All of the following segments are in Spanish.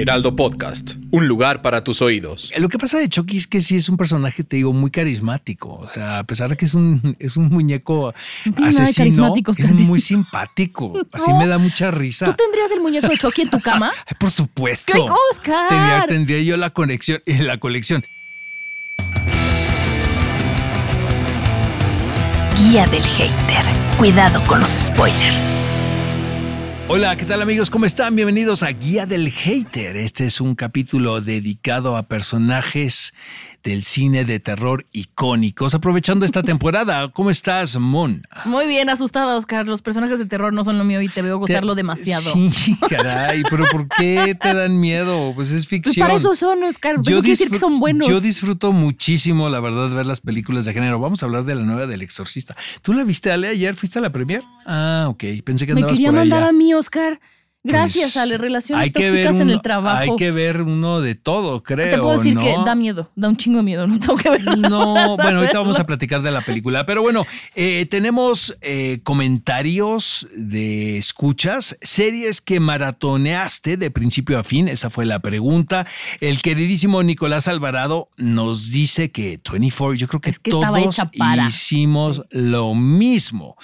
Heraldo Podcast, un lugar para tus oídos. Lo que pasa de Chucky es que sí es un personaje, te digo, muy carismático. O sea, a pesar de que es un, es un muñeco No asesino, es muy simpático. Así No. me da mucha risa. ¿Tú tendrías el muñeco de Chucky en tu cama? Por supuesto. ¡Ay, Oscar! Tendría, tendría yo la conexión, eh, la colección. Guía del hater. Cuidado con los spoilers. Hola, ¿qué tal amigos? ¿Cómo están? Bienvenidos a Guía del Hater. Este es un capítulo dedicado a personajes del cine de terror icónicos. Aprovechando esta temporada, ¿cómo estás, Mon? Muy bien, asustada, Oscar. Los personajes de terror no son lo mío y te veo gozarlo Te- demasiado. Sí, caray, pero ¿por qué te dan miedo? Pues es Pues ficción. para eso son, Oscar. Eso quiere decir que son buenos. Yo disfruto muchísimo, la verdad, ver las películas de género. Vamos a hablar de la nueva del Exorcista. ¿Tú la viste, Ale, ayer? ¿Fuiste a la premier? Ah, ok. Pensé que Me andabas quería por mandar allá. a mí, Oscar. Gracias Pues, a las relaciones hay que ver tóxicas en el trabajo. Hay que ver uno de todo, creo. Te puedo decir ¿no? que da miedo, da un chingo de miedo. No tengo que verlo. No, bueno, ahorita vamos a platicar de la película, pero bueno, eh, tenemos eh, comentarios de escuchas, series que maratoneaste de principio a fin, esa fue la pregunta. El queridísimo Nicolás Alvarado nos dice que 24, yo creo que, Es que todos hicimos lo mismo.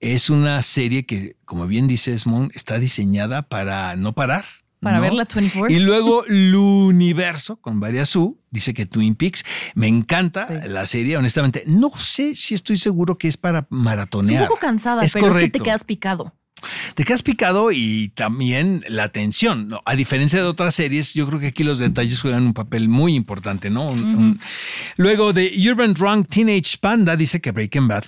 Es una serie que, como bien dices, Mon, está diseñada para no parar. Para ¿no? verla 24. Y luego L'Universo, con varias U, dice que Twin Peaks. Me encanta Sí. la serie, honestamente. No sé si estoy seguro que es para Es maratonear. un poco cansada, Es pero es que correcto. te quedas picado. Te quedas picado y también la atención. ¿no? A diferencia de otras series, yo creo que aquí los detalles juegan un papel muy importante, ¿no? Un- un- Luego de Urban Drunk Teenage Panda dice que Breaking Bad.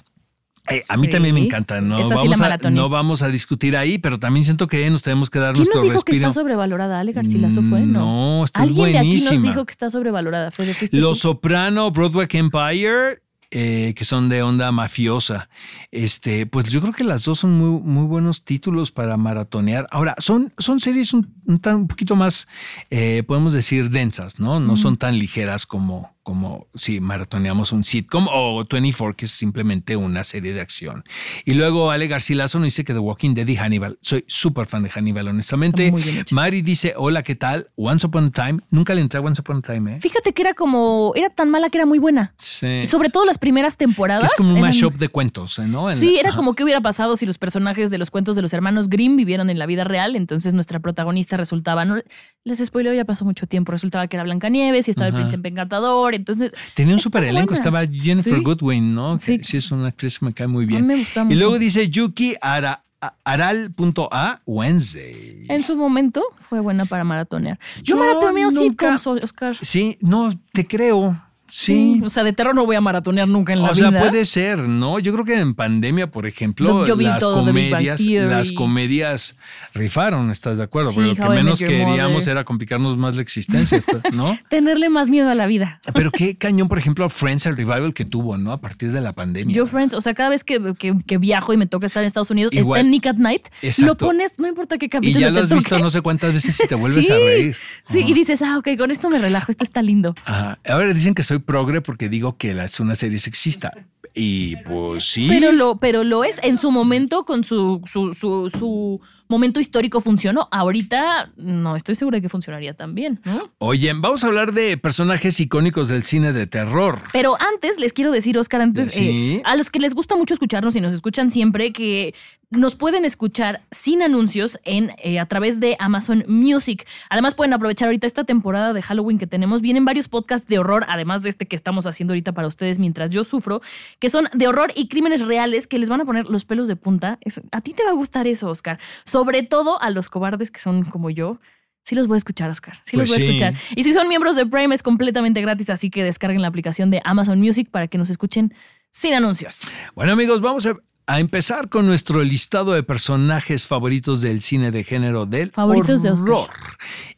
Eh, a mí Sí, también me encanta, no esa sí la vamos, a, no vamos a discutir ahí, pero también siento que nos tenemos que dar ¿Quién nuestro nos dijo que respiro. está sobrevalorada? Ale Garcilaso fue, ¿no? No, está Alguien de aquí nos buenísima. dijo que está sobrevalorada. Fue de fuiste Los. Soprano, Broadway Empire, eh, que son de onda mafiosa. Este, pues yo creo que las dos son muy, muy buenos títulos para maratonear. Ahora, son, son series un, un tan- un poquito más, eh, podemos decir, densas, ¿no? No son tan ligeras como, como si maratoneamos un sitcom o 24, que es simplemente una serie de acción. Y luego Ale Garcilaso nos dice que The Walking Dead y Hannibal. Soy súper fan de Hannibal, honestamente. Mari dice, hola, ¿qué tal? Once Upon a Time. Nunca le entré a Once Upon a Time, ¿eh? Fíjate que era como, era tan mala que era muy buena. Sí. Sobre todo las primeras temporadas. Que es como un mashup de cuentos, ¿eh? ¿no? En Sí, era Ajá. como que hubiera pasado si los personajes de los cuentos de los hermanos Grimm vivieron en la vida real. Entonces nuestra protagonista resultaba, no les spoileo, ya pasó mucho tiempo, resultaba que era Blancanieves y estaba Ajá. el príncipe encantador. Entonces, Tenía un super elenco, estaba Jennifer Sí. Goodwin, ¿no? Que Sí. Sí. es una actriz que me cae muy A bien. mí me gusta y mucho. luego dice Yuki Ara, a- Aral.a Wednesday. En su momento fue buena para maratonear. Yo, Yo maratoneo nunca- sitcoms, Oscar. Sí, no, te creo. Sí. O sea, de terror no voy a maratonear nunca en la O sea, vida. puede ser, ¿no? Yo creo que en pandemia, por ejemplo, Yo las comedias, las comedias rifaron, ¿estás de acuerdo? Sí, Porque lo que menos queríamos era complicarnos más la existencia, ¿no? Tenerle más miedo a la vida. Pero qué cañón, por ejemplo, Friends, el revival que tuvo, ¿no? A partir de la pandemia. Yo, Friends, o sea, cada vez que, que- que viajo y me toca estar en Estados Unidos, Igual. está en Nick at Night, Exacto. lo pones, no importa qué y capítulo ya lo te has visto no sé cuántas veces y te vuelves Sí, a reír. Sí, y dices, ah, ok, con esto me relajo, esto está lindo. Ajá. Ahora dicen que soy progre porque digo que es una serie sexista. Y pues sí. Pero lo, pero lo es en su momento con su, su, su, su momento histórico funcionó. Ahorita no estoy segura de que funcionaría tan bien, ¿no? Oye, vamos a hablar de personajes icónicos del cine de terror. Pero antes les quiero decir, Oscar, antes, Sí. eh, a los que les gusta mucho escucharnos y nos escuchan siempre, que nos pueden escuchar sin anuncios en eh, a través de Amazon Music. Además, pueden aprovechar ahorita esta temporada de Halloween que tenemos. Vienen varios podcasts de horror, además de este que estamos haciendo ahorita para ustedes mientras yo sufro, que son de horror y crímenes reales que les van a poner los pelos de punta. Es- a ti te va a gustar eso, Oscar. Sobre todo a los cobardes que son como yo. Sí los voy a escuchar, Oscar. Sí Pues los voy sí. a escuchar. Y si son miembros de Prime es completamente gratis, así que descarguen la aplicación de Amazon Music para que nos escuchen sin anuncios. Bueno, amigos, vamos a. a empezar con nuestro listado de personajes favoritos del cine de género del Favoritos de Oscar. horror.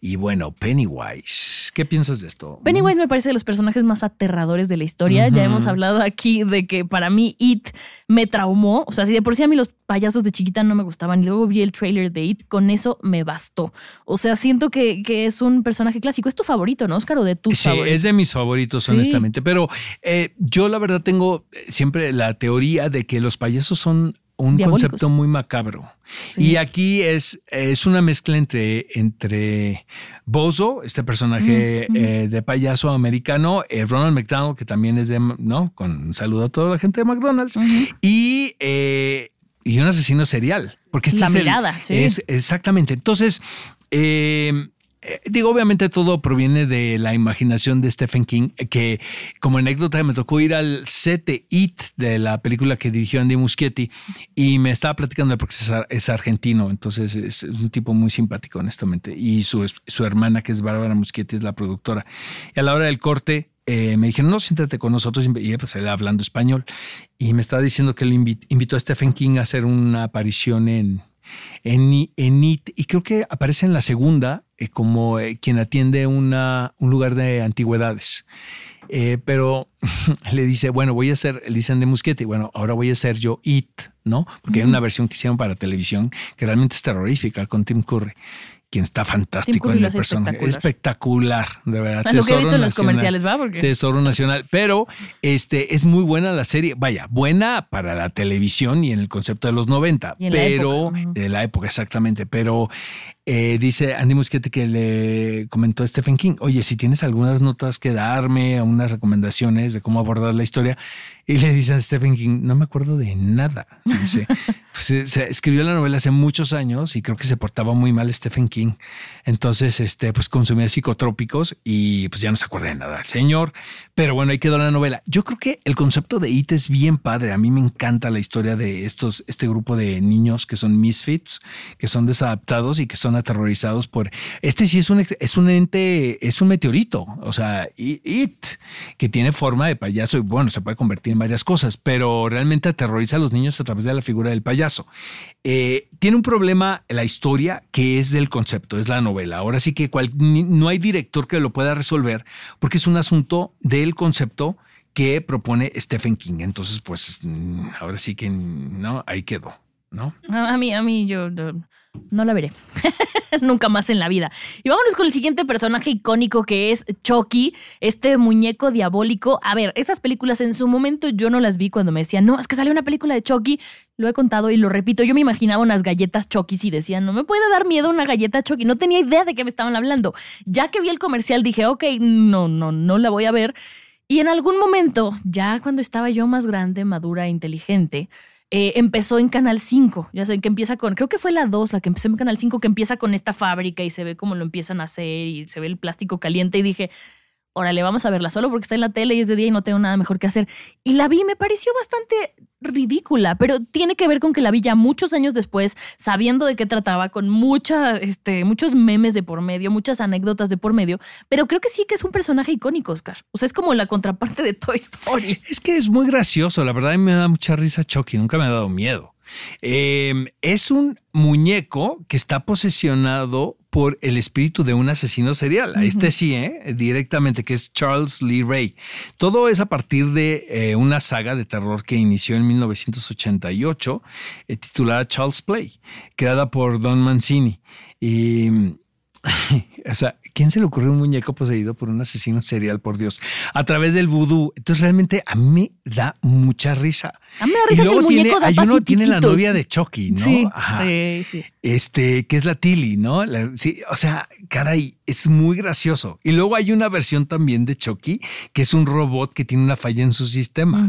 Y bueno, Pennywise. ¿Qué piensas de esto? Pennywise me parece de los personajes más aterradores de la historia. Ya hemos hablado aquí de que para mí It me traumó. O sea, si de por sí a mí los payasos de chiquita no me gustaban y luego vi el trailer de It, con eso me bastó. O sea, siento que, que es un personaje clásico. ¿Es tu favorito, no, Oscar? ¿O de tus Sí, favoritos? es de mis favoritos, Sí. honestamente. Pero eh, yo la verdad tengo eh, siempre la teoría de que los payasos son un Diabólicos. concepto muy macabro. Sí. Y aquí es, es una mezcla entre, entre Bozo, este personaje eh, de payaso americano, eh, Ronald McDonald, que también es de, ¿no? Con un saludo a toda la gente de McDonald's, y, eh, y un asesino serial. Porque este La es el- mirada, sí. es exactamente. Entonces, eh, eh, digo, obviamente todo proviene de la imaginación de Stephen King, que como anécdota me tocó ir al set de It, de la película que dirigió Andy Muschietti, y me estaba platicando porque es, ar- es argentino, entonces es, un tipo muy simpático, honestamente, y su, su hermana, que es Bárbara Muschietti, es la productora. Y a la hora del corte, eh, me dijeron, no, siéntate con nosotros, y pues él hablando español, y me estaba diciendo que invi- invitó a Stephen King a hacer una aparición en, en, en IT, y creo que aparece en la segunda eh, como eh, quien atiende una, un lugar de antigüedades. Eh, pero le dice, bueno, voy a hacer, le dicen de Muschietti, bueno, ahora voy a hacer yo It, ¿no? Porque hay una versión que hicieron para televisión que realmente es terrorífica con Tim Curry, quien está fantástico en hace personaje. espectacular. Espectacular, de verdad. Lo que he Tesoro visto en los nacional. comerciales, ¿va? Porque Tesoro Nacional. Pero este es muy buena la serie. Vaya, buena para la televisión y en el concepto de los 90, Y en la pero de la época exactamente. Pero eh, dice Andy Muschietti que le comentó a Stephen King, oye, si tienes algunas notas que darme, unas recomendaciones de cómo abordar la historia. Y le dice a Stephen King, no me acuerdo de nada. Pues, se, se escribió la novela hace muchos años y creo que se portaba muy mal Stephen King. Entonces, este, pues consumía psicotrópicos y pues ya no se acuerda de nada el señor. Pero bueno, ahí quedó la novela. Yo creo que el concepto de It es bien padre. A mí me encanta la historia de estos, este grupo de niños que son misfits, que son desadaptados y que son aterrorizados por. Este sí es un, es un ente, es un meteorito. O sea, It, que tiene forma de payaso y bueno, se puede convertir en varias cosas, pero realmente aterroriza a los niños a través de la figura del payaso. Eh, tiene un problema la historia que es del concepto, es la novela. Ahora sí que no hay director que lo pueda resolver porque es un asunto del concepto que propone Stephen King. Entonces, pues mm, ahora sí que no, ahí quedó, ¿no? a mí, a mí yo no, la veré. Nunca más en la vida. Y vámonos con el siguiente personaje icónico que es Chucky, este muñeco diabólico. A ver, esas películas en su momento yo no las vi cuando me decían, no, es que salió una película de Chucky. Lo he contado y lo repito, yo me imaginaba unas galletas Chucky y decía, no me puede dar miedo una galleta Chucky. No tenía idea de qué me estaban hablando. Ya que vi el comercial dije, ok, no, no, no la voy a ver. Y en algún momento, ya cuando estaba yo más grande, madura e inteligente, eh, empezó en Canal 5. Ya saben que empieza con, creo que fue la 2, la que empezó en Canal 5, que empieza con esta fábrica y se ve cómo lo empiezan a hacer y se ve el plástico caliente. Y dije, órale, vamos a verla solo porque está en la tele y es de día y no tengo nada mejor que hacer. Y la vi me pareció bastante ridícula, pero tiene que ver con que la vi ya muchos años después, sabiendo de qué trataba, con mucha, este, muchos memes de por medio, muchas anécdotas de por medio, pero creo que sí que es un personaje icónico, Oscar. O sea, es como la contraparte de Toy Story. Es que es muy gracioso, la verdad me da mucha risa Chucky, nunca me ha dado miedo. Eh, es un muñeco que está posesionado por el espíritu de un asesino serial. A Este sí, ¿eh? directamente, que es Charles Lee Ray. Todo es a partir de eh, una saga de terror que inició en 1988, eh, titulada Charles Play, creada por Don Mancini. Y o sea, ¿quién se le ocurrió un muñeco poseído por un asesino serial, por Dios? A través del vudú. Entonces, realmente a mí me da mucha risa. A mí me da risa que el tiene, muñeco hay uno tiene la novia de Chucky, ¿no? Sí, Ajá. sí, sí. Este, que es la Tilly, ¿no? La- sí, o sea, caray, es muy gracioso. Y luego hay una versión también de Chucky, que es un robot que tiene una falla en su sistema,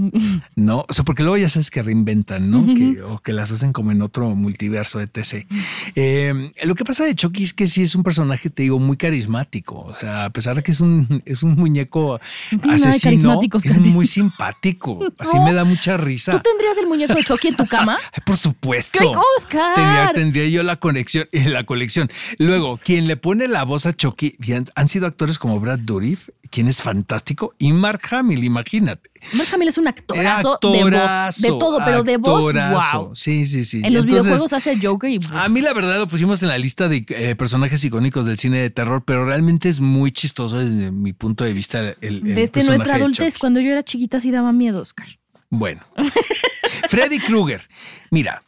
¿no? O sea, porque luego ya sabes que reinventan, ¿no? que, o que las hacen como en otro multiverso, etc. Eh, lo que pasa de Chucky es que sí es un personaje, te digo, muy carismático. O sea, a pesar de que es un, es un muñeco No asesino, es muy simpático. Así No. me da mucha risa. ¿Tú tendrías el muñeco de Chucky en tu cama? Por supuesto. ¡Qué Oscar! Tendría, tendría yo la conexión la colección. Luego, quien le pone la voz a Chucky, bien, han sido actores como Brad Dourif, quien es fantástico, y Mark Hamill, imagínate. Mark Hamill es un actorazo, de voz, de todo, pero de voz, actorazo. wow. Sí, sí, sí. En los Entonces, videojuegos hace Joker y A mí la verdad lo pusimos en la lista de eh, personajes icónicos del cine de terror, pero realmente es muy chistoso desde mi punto de vista. El, el desde nuestra adultez, cuando yo era chiquita sí daba miedo, Oscar. Bueno, Freddy Krueger. Mira,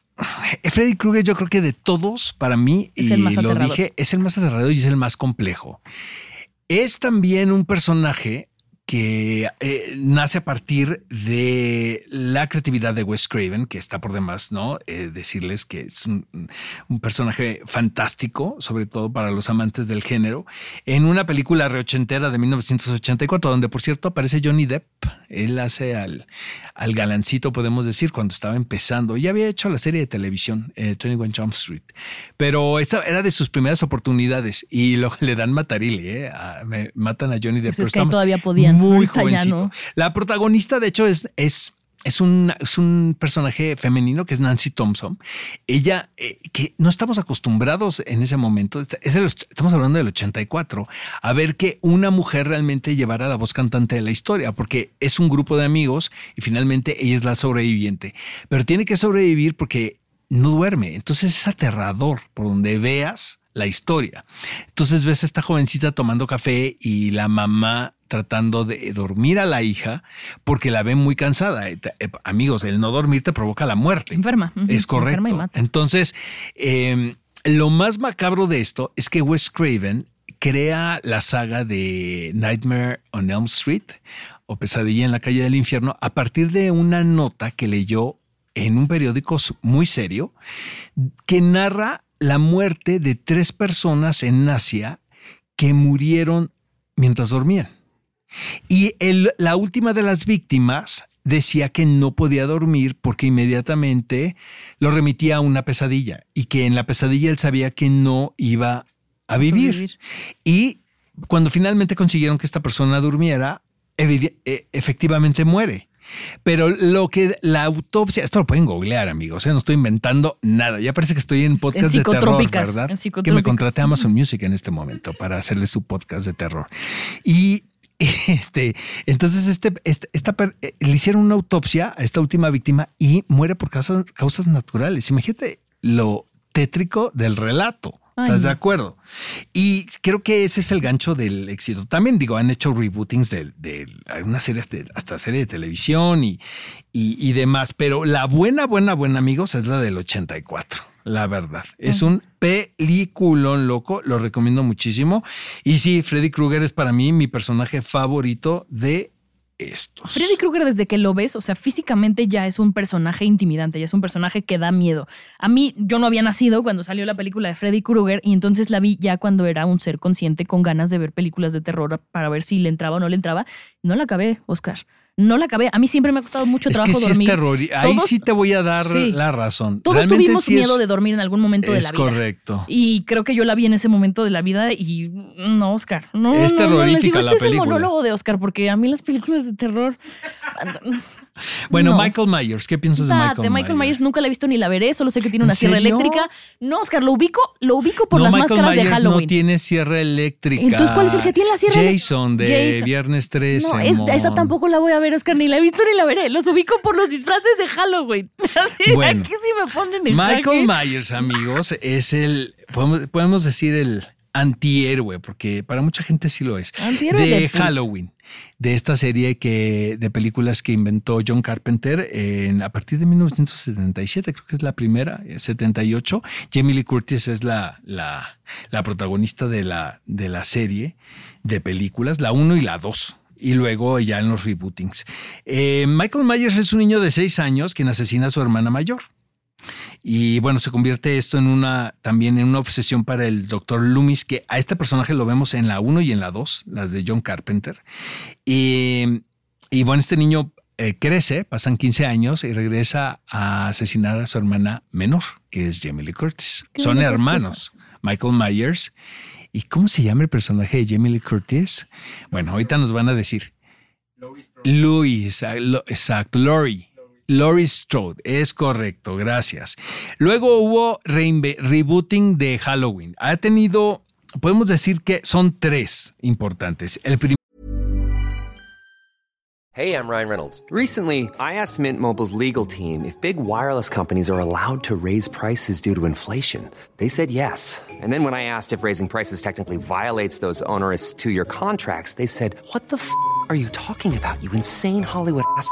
Freddy Krueger yo creo que de todos, para mí, Es y lo dije, es el más aterrador y es el más complejo. Es también un personaje que eh, nace a partir de la creatividad de Wes Craven, que está por demás, ¿no? Eh, decirles que es un, un personaje fantástico, sobre todo para los amantes del género, en una película reochentera de 1984, donde por cierto aparece Johnny Depp. Él hace al, al galancito, podemos decir, cuando estaba empezando. Ya había hecho la serie de televisión, eh, 21 Jump Street, pero esa era de sus primeras oportunidades y lo, le dan matarile, ¿eh? Me- matan a Johnny Depp. Pues es que todavía podían, Muy ahorita jovencito. no. La protagonista, de hecho, es, es, es, un, es un personaje femenino que es Nancy Thompson. Ella, eh, que no estamos acostumbrados en ese momento, es el- estamos hablando del 84, a ver que una mujer realmente llevara la voz cantante de la historia, porque es un grupo de amigos y finalmente ella es la sobreviviente. Pero tiene que sobrevivir porque no duerme. Entonces es aterrador por donde veas la historia. Entonces ves a esta jovencita tomando café y la mamá tratando de dormir a la hija porque la ven muy cansada. Eh, eh, Amigos, el no dormir te provoca la muerte. Enferma. Es correcto. enferma y mata. Entonces, eh, lo más macabro de esto es que Wes Craven crea la saga de Nightmare on Elm Street o Pesadilla en la calle del infierno a partir de una nota que leyó en un periódico muy serio que narra la muerte de tres personas en Asia que murieron mientras dormían. Y el- la última de las víctimas decía que no podía dormir porque inmediatamente lo remitía a una pesadilla y que en la pesadilla él sabía que no iba a vivir. Y cuando finalmente consiguieron que esta persona durmiera, eh, efectivamente muere. Pero lo que la autopsia, esto lo pueden googlear, amigos, ¿eh? no estoy inventando nada. Ya parece que estoy en podcast de terror, ¿verdad? en Que me contraté a Amazon Music en este momento para hacerle su podcast de terror. Y este, entonces este, este- esta, eh, le hicieron una autopsia a esta última víctima y muere por causas, causas naturales. Imagínate lo tétrico del relato. Ay, ¿Estás de acuerdo? Y creo que ese es el gancho del éxito. También digo, han hecho rebootings de, de algunas series, de- hasta serie de televisión y, y, y demás. Pero la buena, buena, buena, amigos, es la del 84. La verdad. Es un peliculón loco. Lo recomiendo muchísimo. Y sí, Freddy Krueger es para mí mi personaje favorito de estos. Freddy Krueger, desde que lo ves, o sea, físicamente ya es un personaje intimidante, ya es un personaje que da miedo. A mí, yo no había nacido cuando salió la película de Freddy Krueger y entonces la vi ya cuando era un ser consciente con ganas de ver películas de terror para ver si le entraba o no le entraba. No la acabé, Oscar. No la acabé. A mí siempre me ha costado mucho es trabajo que sí dormir. es terror. Ahí Todos- sí te voy a dar Sí. la razón. Todos Realmente tuvimos sí es- miedo de dormir en algún momento de es la vida. correcto. Y creo que yo la vi en ese momento de la vida y no, Oscar. No, Es no, no, terrorífica les digo, la este es película. el monólogo de Oscar, porque a mí las películas de terror. Bueno, No. Michael Myers, ¿qué piensas de Michael, Michael Myers nunca la he visto ni la veré, solo sé que tiene ¿En una sierra serio? eléctrica. No, Oscar, lo ubico, lo ubico por no, las Michael máscaras Myers de Halloween. no tiene sierra eléctrica. Entonces, ¿cuál es el que tiene la sierra Jason de Jason. Viernes 13. No, es- esa tampoco la voy a ver, Oscar, ni la he visto ni la veré. Los ubico por los disfraces de Halloween. Así, Bueno. aquí sí me ponen el Michael traje. Myers, amigos, es el, podemos, podemos decir el antihéroe, porque para mucha gente sí lo es, Antihéroe de. Halloween, de esta serie que, de películas que inventó John Carpenter en, a partir de 1977, creo que es la primera, eh, 78. Jamie Lee Curtis es la, la, la protagonista de la, de la serie de películas, la 1 y la 2 y luego ya en los rebootings. Eh, Michael Myers es un niño de 6 años quien asesina a su hermana mayor. Y bueno, se convierte esto en una también en una obsesión para el doctor Loomis, que a este personaje lo vemos en la 1 y en la 2, las de John Carpenter. Y, y bueno, este niño eh, crece, pasan 15 años y regresa a asesinar a su hermana menor, que es Jamie Lee Curtis. Son hermanos, Michael Myers. ¿Y cómo se llama el personaje de Jamie Lee Curtis? Bueno, ahorita nos van a decir. Louis, ah, lo- exacto, Lori. Laurie Strode, es correcto, gracias. Luego hubo rebooting de Halloween. Ha tenido, podemos decir que son tres importantes. El primero Hey, I'm Ryan Reynolds. Recently, I asked Mint Mobile's legal team if big wireless companies are allowed to raise prices due to inflation. They said yes. And then when I asked if raising prices technically violates those onerous two year contracts, they said, What the f are you talking about, you insane Hollywood ass?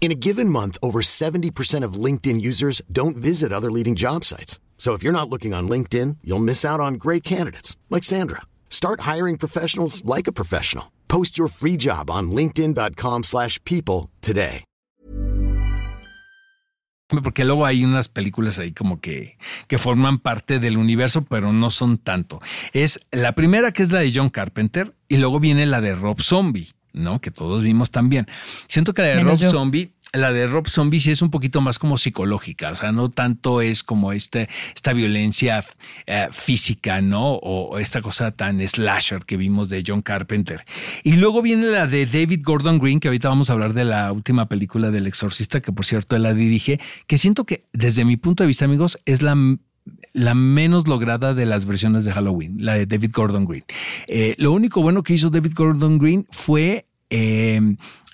In a given month, over 70% of LinkedIn users don't visit other leading job sites. So if you're not looking on LinkedIn, you'll miss out on great candidates like Sandra. Start hiring professionals like a professional. Post your free job on linkedin.com/people slash people today. Porque luego hay unas películas ahí como que, que forman parte del universo, pero no son tanto. Es la primera que es la de John Carpenter y luego viene la de Rob Zombie, ¿no? Que todos vimos también. Siento que la de Menos Rob yo. Zombie, la de Rob Zombie sí es un poquito más como psicológica, o sea, no tanto es como este, esta violencia eh, física, ¿no? O, o esta cosa tan slasher que vimos de John Carpenter. Y luego viene la de David Gordon Green, que ahorita vamos a hablar de la última película del exorcista, que por cierto él la dirige, que siento que desde mi punto de vista, amigos, es la la menos lograda de las versiones de Halloween, la de David Gordon Green. Eh, lo único bueno que hizo David Gordon Green fue eh,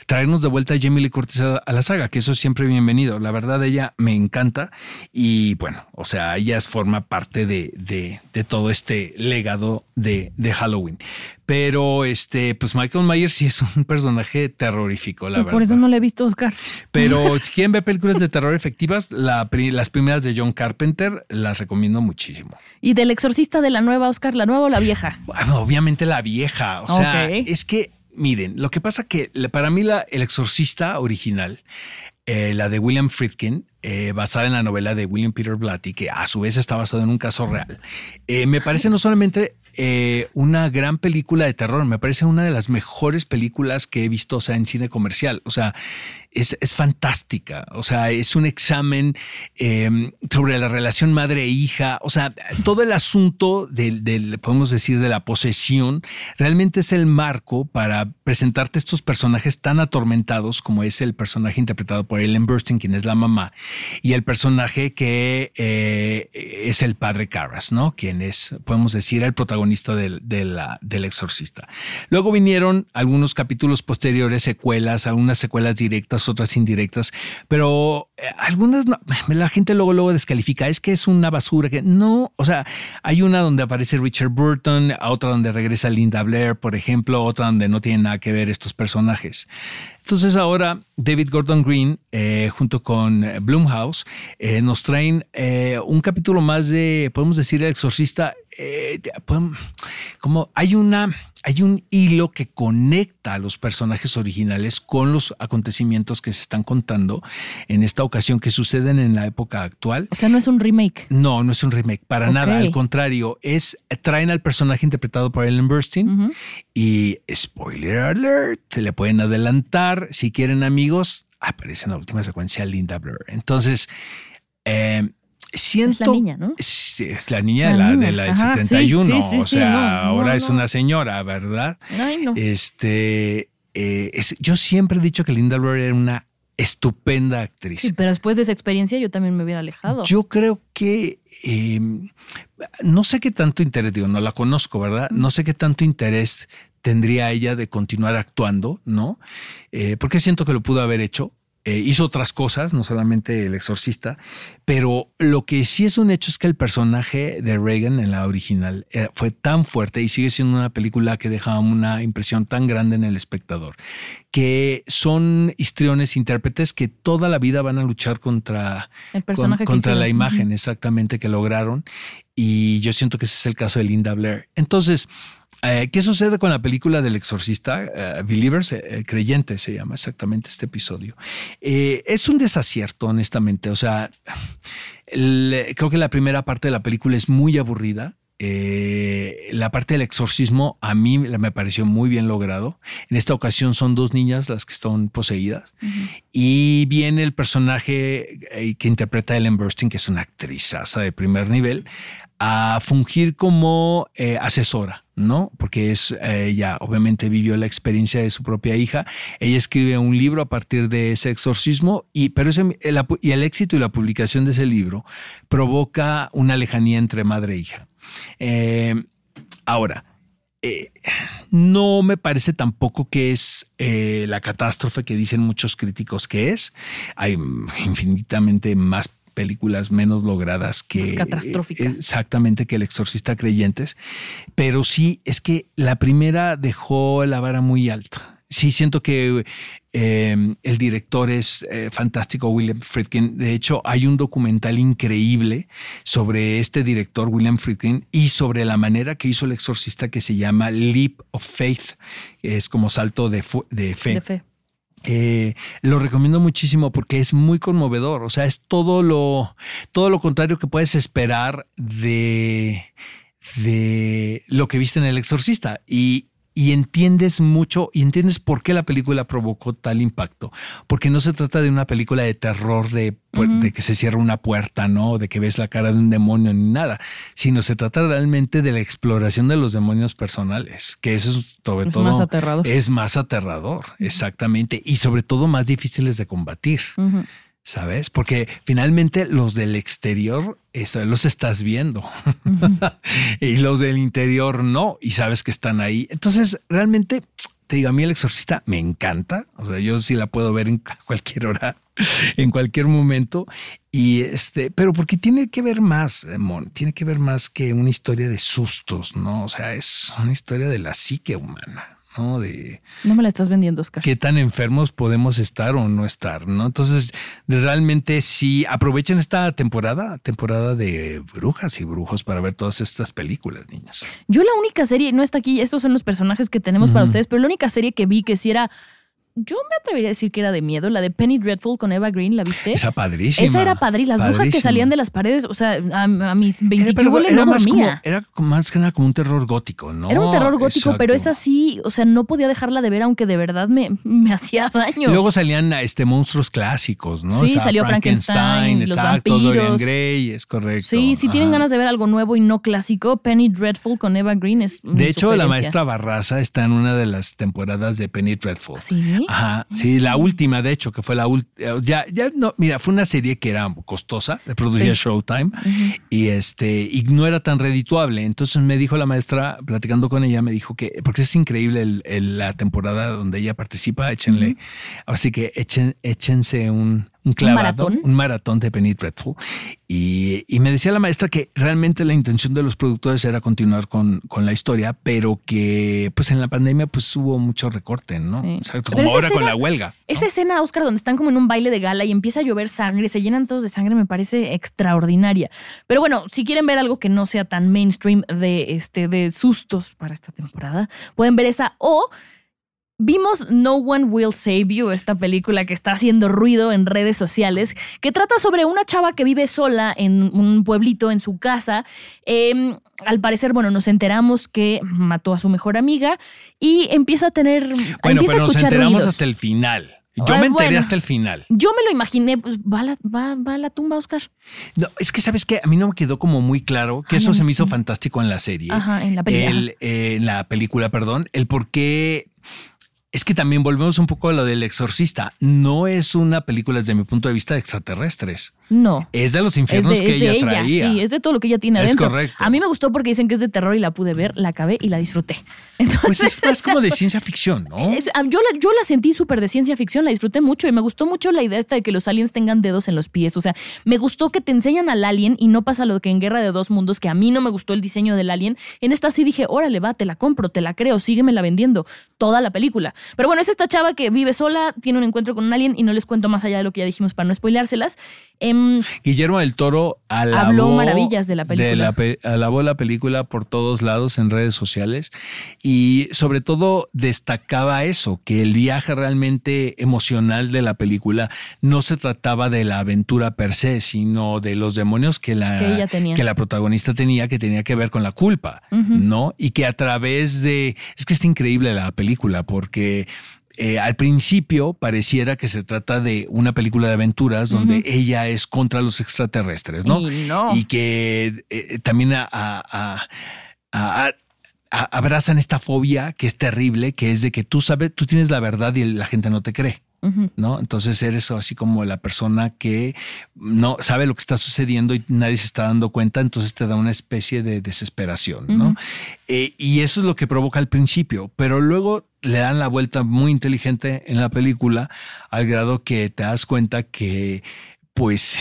traernos de vuelta a Jamie Lee Curtis a, la saga, que eso es siempre bienvenido. La verdad, ella me encanta y bueno, o sea, ella forma parte de, de- de todo este legado de, de Halloween. Pero este, pues Michael Myers sí es un personaje terrorífico, la verdad. por eso no le he visto Oscar. Pero si quieren ver películas de terror efectivas, la las primeras de John Carpenter las recomiendo muchísimo. Y del exorcista de la nueva, Oscar, ¿la nueva o la vieja? Bueno, obviamente la vieja, o sea, es que, miren, lo que pasa que para mí la, El Exorcista original, eh, la de William Friedkin, eh, basada en la novela de William Peter Blatty, que a su vez está basada en un caso real, eh, me parece no solamente una gran película de terror, me parece una de las mejores películas que he visto, o sea, en cine comercial. O sea, es, es fantástica. O sea, es un examen eh, sobre la relación madre-hija. O sea, todo el asunto del, del, podemos decir, de la posesión, realmente es el marco para presentarte estos personajes tan atormentados como es el personaje interpretado por Ellen Burstyn, quien es la mamá, y el personaje que eh, es el padre Carras, ¿no? Quien es, podemos decir, el protagonista del, del exorcista. Luego vinieron algunos capítulos posteriores, secuelas, algunas secuelas directas, otras indirectas, pero eh, algunas la gente luego luego descalifica, es que es una basura, que no, o sea, hay una donde aparece Richard Burton, otra donde regresa Linda Blair, por ejemplo, otra donde no tienen nada que ver estos personajes. Entonces ahora David Gordon Green, eh, junto con eh, Blumhouse, nos traen un capítulo más de, podemos decir, El Exorcista. como hay una, hay un hilo que conecta a los personajes originales con los acontecimientos que se están contando en esta ocasión que suceden en la época actual. O sea, no es un remake. No, no es un remake, para nada. Al contrario, es traen al personaje interpretado por Ellen Burstyn y spoiler alert, se le pueden adelantar. Si quieren amigos, aparece en la última secuencia Linda Blair. Entonces, eh, siento. niña, ¿no? Sí, es la niña de La la, niña. de la del Ajá, sí, 71. sí, sí, o sea, no, no, ahora es no. una señora, ¿verdad? Ay, no. Este, eh, es- yo siempre he dicho que Linda Blair era una estupenda actriz. Sí, pero después de esa experiencia yo también me hubiera alejado. Yo creo que eh, no sé qué tanto interés, digo, no la conozco, ¿verdad? No sé qué tanto interés tendría ella de continuar actuando, ¿no? Eh, porque siento que lo pudo haber hecho. Eh, hizo otras cosas, no solamente el exorcista, pero lo que sí es un hecho es que el personaje de Reagan en la original eh, fue tan fuerte y sigue siendo una película que deja una impresión tan grande en el espectador, que son histriones intérpretes que toda la vida van a luchar contra, El personaje que contra la imagen exactamente que lograron. Y yo siento que ese es el caso de Linda Blair. Entonces, eh, ¿qué sucede con la película del exorcista? Eh, Believers, eh, eh, creyente se llama exactamente este episodio. Eh, es un desacierto, honestamente. O sea, el- creo que la primera parte de la película es muy aburrida. eh, la parte del exorcismo a mí me pareció muy bien logrado. En esta ocasión son dos niñas las que están poseídas y viene el personaje que interpreta Ellen Burstyn, que es una actrizaza de primer nivel, a fungir como eh, asesora, ¿no? Porque es ella obviamente vivió la experiencia de su propia hija. Ella escribe un libro a partir de ese exorcismo y pero ese, el, y el éxito y la publicación de ese libro provoca una lejanía entre madre e hija. Eh, ahora, eh, no me parece tampoco que es eh, la catástrofe que dicen muchos críticos que es. Hay infinitamente más películas menos logradas que catastróficas. exactamente que el exorcista creyentes, pero sí es que la primera dejó la vara muy alta sí siento que em, el director es eh, fantástico, William Friedkin. De hecho, hay un documental increíble sobre este director, William Friedkin, y sobre la manera que hizo el exorcista que se llama Leap of Faith. Es como salto de, fe. Eh, lo recomiendo muchísimo porque es muy conmovedor. O sea, es todo lo, todo lo contrario que puedes esperar de, de lo que viste en El Exorcista. Y, y entiendes mucho y entiendes por qué la película provocó tal impacto. Porque no se trata de una película de terror de, de, que se cierra una puerta, ¿no? De que ves la cara de un demonio ni nada, sino se trata realmente de la exploración de los demonios personales, que eso es sobre todo más aterrador. Es más aterrador, exactamente, y sobre todo más difíciles de combatir. ¿Sabes? Porque finalmente los del exterior eso, los estás viendo y los del interior no, y sabes que están ahí. Entonces, realmente, te digo, a mí el exorcista me encanta, o sea, yo sí la puedo ver en cualquier hora, en cualquier momento, y este, pero porque tiene que ver más, Mon, tiene que ver más que una historia de sustos, ¿no? O sea, es una historia de la psique humana. ¿No? De no me la estás vendiendo, Oscar. Qué tan enfermos podemos estar o no estar, ¿no? Entonces, realmente sí, aprovechen esta temporada, temporada de brujas y brujos para ver todas estas películas, niños. Yo la única serie, no está aquí, estos son los personajes que tenemos para ustedes, pero la única serie que vi que sí era yo me atrevería a decir que era de miedo, la de Penny Dreadful con Eva Green, ¿la viste? Esa padrísima. Esa era padrísima. Las brujas que salían de las paredes, o sea, a, mis 20 era, no era más dormía. Como, era más que nada como un terror gótico, ¿no? Era un terror gótico, pero es así, o sea, no podía dejarla de ver, aunque de verdad me, me hacía daño. luego salían este monstruos clásicos, ¿no? Sí, salió Frankenstein, los exacto, vampiros. Dorian Gray, es correcto. Sí, si tienen ganas de ver algo nuevo y no clásico, Penny Dreadful con Eva Green es De hecho, la maestra Barraza está en una de las temporadas de Penny Dreadful. ¿Sí? Ajá, sí, la última, de hecho, que fue la última. Ya, ya no, mira, fue una serie que era costosa, le producía Showtime y este, y no era tan redituable. Entonces me dijo la maestra, platicando con ella, me dijo que, porque es increíble el, la temporada donde ella participa, échenle, así que echen, échense un, un clavado, un maratón, de Penny Dreadful. Y, me decía la maestra que realmente la intención de los productores era continuar con, con la historia, pero que pues en la pandemia pues hubo mucho recorte, ¿no? como ahora con la huelga. Esa escena, Oscar, donde están como en un baile de gala y empieza a llover sangre, se llenan todos de sangre, me parece extraordinaria. Pero bueno, si quieren ver algo que no sea tan mainstream de, este, de sustos para esta temporada, pueden ver esa o Vimos No One Will Save You, esta película que está haciendo ruido en redes sociales, que trata sobre una chava que vive sola en un pueblito en su casa. Em, al parecer, bueno, nos enteramos que mató a su mejor amiga y empieza a tener. Bueno, empieza pero a nos escuchar enteramos ruidos. hasta el final. Yo me enteré bueno. hasta el final. Yo me lo imaginé, pues va a la, va, va a la tumba, Oscar. No, es que sabes que a mí no me quedó como muy claro que Ay, eso se me hizo fantástico en la serie. Ajá, en la película. El, eh, en la película, perdón, el por qué. Es que también volvemos un poco a lo del exorcista. No es una película desde mi punto de vista de extraterrestres. No. Es de los Es infiernos de, que es de ella, traía. sí, es de todo lo que ella tiene Es adentro. correcto. A mí me gustó porque dicen que es de terror y la pude ver, la acabé y la disfruté. Entonces, Pues es más como de ciencia ficción, ¿no? Es- yo, la, yo la sentí súper de ciencia ficción, la disfruté mucho y me gustó mucho la idea esta de que los aliens tengan dedos en los pies. O sea, me gustó que te enseñan al alien y no pasa lo que en Guerra de Dos Mundos, que a mí no me gustó el diseño del alien. En esta sí dije, órale, va, te la compro, te la creo, síguemela vendiendo toda la película. Pero bueno, es esta chava que vive sola, tiene un encuentro con un alien y no les cuento más allá de lo que ya dijimos para no spoileárselas. Em, Em, Guillermo del Toro alabó, Habló maravillas de la película. la pe- alabó la película por todos lados en redes sociales y sobre todo destacaba eso, que el viaje realmente emocional de la película no se trataba de la aventura per se, sino de los demonios que la, Que ella tenía. que la protagonista tenía, que tenía que ver con la culpa, ¿no? Y que a través de... Es que es increíble la película porque... eh, al principio pareciera que se trata de una película de aventuras donde ella es contra los extraterrestres, ¿no? Y no. Y que eh, también a- a- a- a- a- abrazan esta fobia que es terrible, que es de que tú sabes, tú tienes la verdad y la gente no te cree. ¿No? Entonces eres así como la persona que no sabe lo que está sucediendo y nadie se está dando cuenta, entonces te da una especie de desesperación, ¿no? Eh, y eso es lo que provoca al principio, pero luego le dan la vuelta muy inteligente en la película al grado que te das cuenta que pues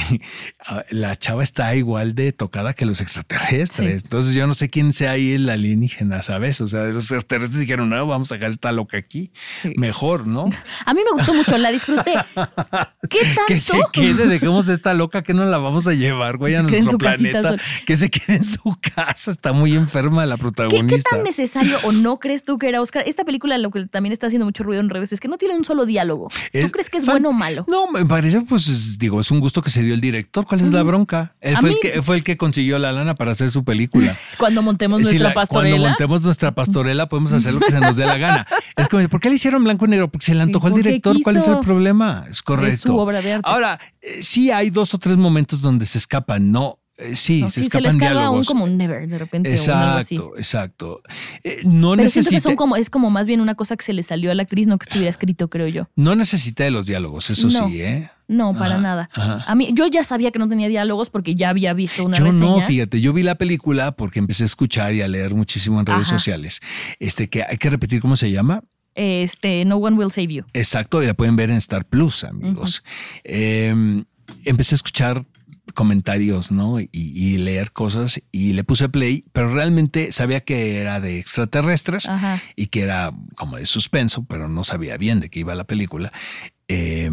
la chava está igual de tocada que los extraterrestres. Sí. Entonces yo no sé quién sea ahí el alienígena, ¿sabes? O sea, los extraterrestres dijeron, no, vamos a sacar esta loca aquí. Sí. Mejor, ¿no? A mí me gustó mucho, la disfruté. ¿Qué tanto? Que se quede, dejemos esta loca que no la vamos a llevar, güey, Que a se quede en nuestro casita planeta. Que se quede en su casa. Está muy enferma la ¿Qué, protagonista. qué tan necesario o no crees tú que era Oscar? Esta película lo que también está haciendo mucho ruido en redes es que no tiene un solo diálogo. ¿Tú Es crees que es bueno o malo? No, me parece, pues, es- digo, es un gusto que se dio el director. ¿Cuál es la bronca? Él fue, mí- el que, fue el que consiguió la lana para hacer su película. Cuando montemos Si nuestra la- pastorela. Cuando montemos nuestra pastorela, podemos hacer lo que se nos dé la gana. Es como, ¿por qué le hicieron blanco y negro? Porque se le antojó al director. ¿Cuál es el problema? Es correcto. su obra de arte. Ahora, eh, sí hay dos o tres momentos donde se escapan, ¿no? Eh, sí, No, se sí, se escapan escapa un diálogos. como un never de repente o algo así. Exacto, exacto. Eh, no Pero siento que necesita, son como, es como más bien una cosa que se le salió a la actriz, no que estuviera escrito, creo yo. no necesita de los diálogos, eso No. sí, ¿eh? No, para Ajá, nada. ajá. A mí, yo ya sabía que no tenía diálogos porque ya había visto una Yo reseña. no, fíjate, yo vi la película porque empecé a escuchar y a leer muchísimo en redes Ajá. sociales. Este que hay que repetir cómo se llama. Este, No One Will Save You. Exacto, y la pueden ver en Star Plus, amigos. Eh, empecé a escuchar comentarios, ¿no? Y, y leer cosas y le puse play, pero realmente sabía que era de extraterrestres Ajá. y que era como de suspenso, pero no sabía bien de qué iba la película. Eh,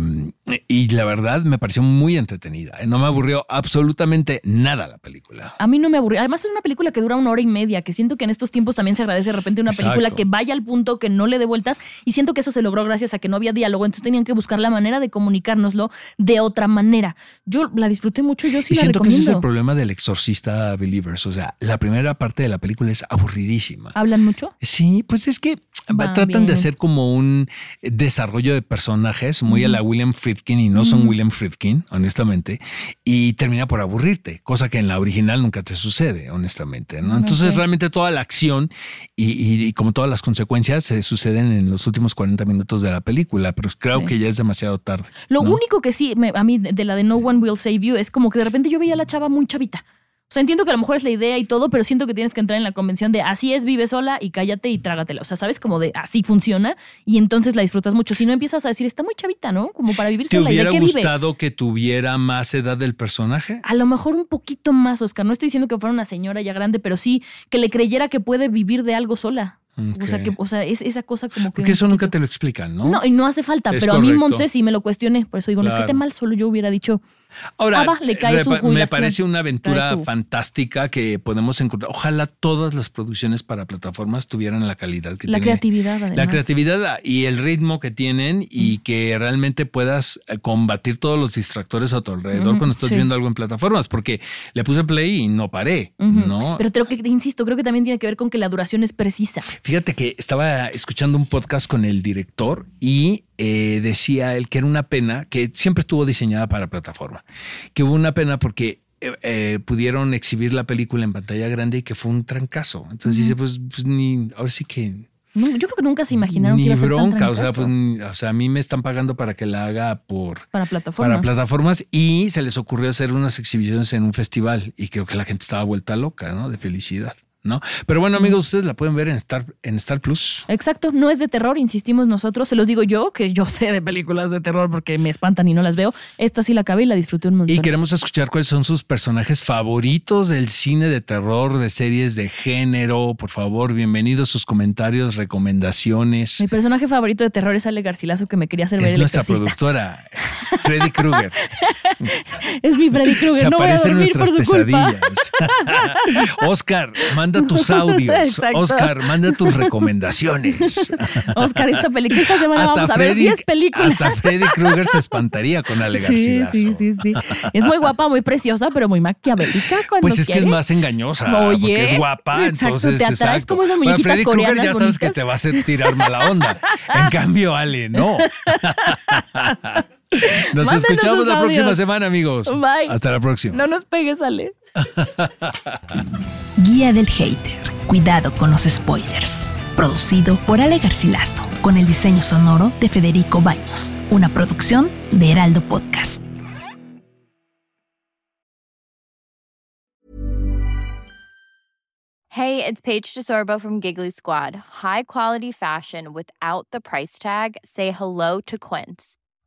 y la verdad me pareció muy entretenida. No me aburrió absolutamente nada la película. A mí no me aburrió. Además, es una película que dura una hora y media, que siento que en estos tiempos también se agradece de repente una película que vaya al punto, que no le dé vueltas. Y siento que eso se logró gracias a que no había diálogo. Entonces tenían que buscar la manera de comunicárnoslo de otra manera. Yo la disfruté mucho, yo sí y la siento que ese es el problema del exorcista Believers. O sea, la primera parte de la película es aburridísima. ¿Hablan mucho? Sí, pues es que Va tratan de hacer como un desarrollo de personajes muy a la William Friedkin y no son William Friedkin, honestamente, y termina por aburrirte, cosa que en la original nunca te sucede, honestamente. ¿no? Entonces realmente toda la acción y, y- y como todas las consecuencias se suceden en los últimos 40 minutos de la película, pero creo Sí. que ya es demasiado tarde. Lo ¿no? único que sí, me- a mí de la de No One Will Save You, es como que de repente yo veía a la chava muy chavita. O sea, entiendo que a lo mejor es la idea y todo, pero siento que tienes que entrar en la convención de así es, vive sola y cállate y trágatela. O sea, ¿sabes? Como de así funciona y entonces la disfrutas mucho. Si no empiezas a decir, está muy chavita, ¿no? Como para vivir ¿Te sola. ¿Y de hubiera qué vive? gustado que tuviera más edad del personaje? A lo mejor un poquito más, Oscar. No estoy diciendo que fuera una señora ya grande, pero sí que le creyera que puede vivir de algo sola. O sea, que, o sea, es esa cosa como que. Porque eso nunca te lo explican, ¿no? No, y no hace falta, Es pero a mí. Monse sí me lo cuestioné. Por eso digo, no es que esté mal, solo yo hubiera dicho. Ahora, Ah, le cae su repa- me jubilación. parece una aventura su- fantástica que podemos encontrar. Ojalá todas las producciones para plataformas tuvieran la calidad que La tiene. creatividad, además. La creatividad y el ritmo que tienen y que realmente puedas eh, combatir todos los distractores a tu alrededor cuando estás sí. viendo algo en plataformas, porque le puse play y no paré. ¿no? Pero creo que, insisto, creo que también tiene que ver con que la duración es precisa. Fíjate que estaba escuchando un podcast con el director y eh, decía él que era una pena, que siempre estuvo diseñada para plataforma, que hubo una pena porque eh, eh, pudieron exhibir la película en pantalla grande y que fue un trancazo. Entonces dice, pues, pues ni, ahora sí que No, yo creo que nunca se imaginaron ni que iba a ser bronca, tan o sea, pues, ni- o sea, a mí me están pagando para que la haga por para plataforma. para plataformas y se les ocurrió hacer unas exhibiciones en un festival y creo que la gente estaba vuelta loca, ¿no? De felicidad, ¿no? Pero bueno, amigos, ustedes la pueden ver en Star en Star Plus. Exacto, no es de terror, insistimos nosotros, se los digo yo, que yo sé de películas de terror porque me espantan y no las veo. Esta sí la acabé y la disfruté un montón. Y queremos escuchar cuáles son sus personajes favoritos del cine de terror, de series de género. Por favor, bienvenidos sus comentarios, recomendaciones. Mi personaje favorito de terror es Ale Garcilaso que me quería hacer ver Es el nuestra exorcista. productora, Freddy Krueger. es mi Freddy Krueger. Se no voy a aparecen por nuestras culpa. pesadillas. Oscar, manda tus audios. Oscar, manda tus recomendaciones. Oscar, esta película, esta semana vamos a ver Freddy, 10 películas. hasta Freddy Krueger se espantaría con Ale Sí, Garcilaso. sí, sí, sí. Es muy guapa, muy preciosa, pero muy maquiavélica cuando Pues es que es más engañosa, Oye, porque es guapa, exacto, entonces te atraes exacto. como esas Bueno, muñequitas Freddy Krueger ya sabes que te va a hacer tirar mala onda. En cambio, Ale, no. Nos Mándenos escuchamos la próxima audios. semana, amigos. Bye. Hasta la próxima. No nos pegues, Ale. Guía del Hater. Cuidado con los spoilers. Producido por Ale Garcilaso, con el diseño sonoro de Federico Baños. Una producción de Heraldo Podcast. Hey, it's Paige DeSorbo from Giggly Squad. High quality fashion without the price tag. Say hello to Quince.